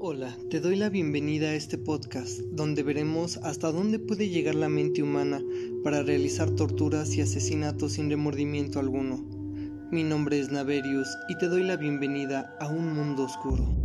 Hola, te doy la bienvenida a este podcast donde veremos hasta dónde puede llegar la mente humana para realizar torturas y asesinatos sin remordimiento alguno. Mi nombre es Naverius y te doy la bienvenida a un mundo oscuro.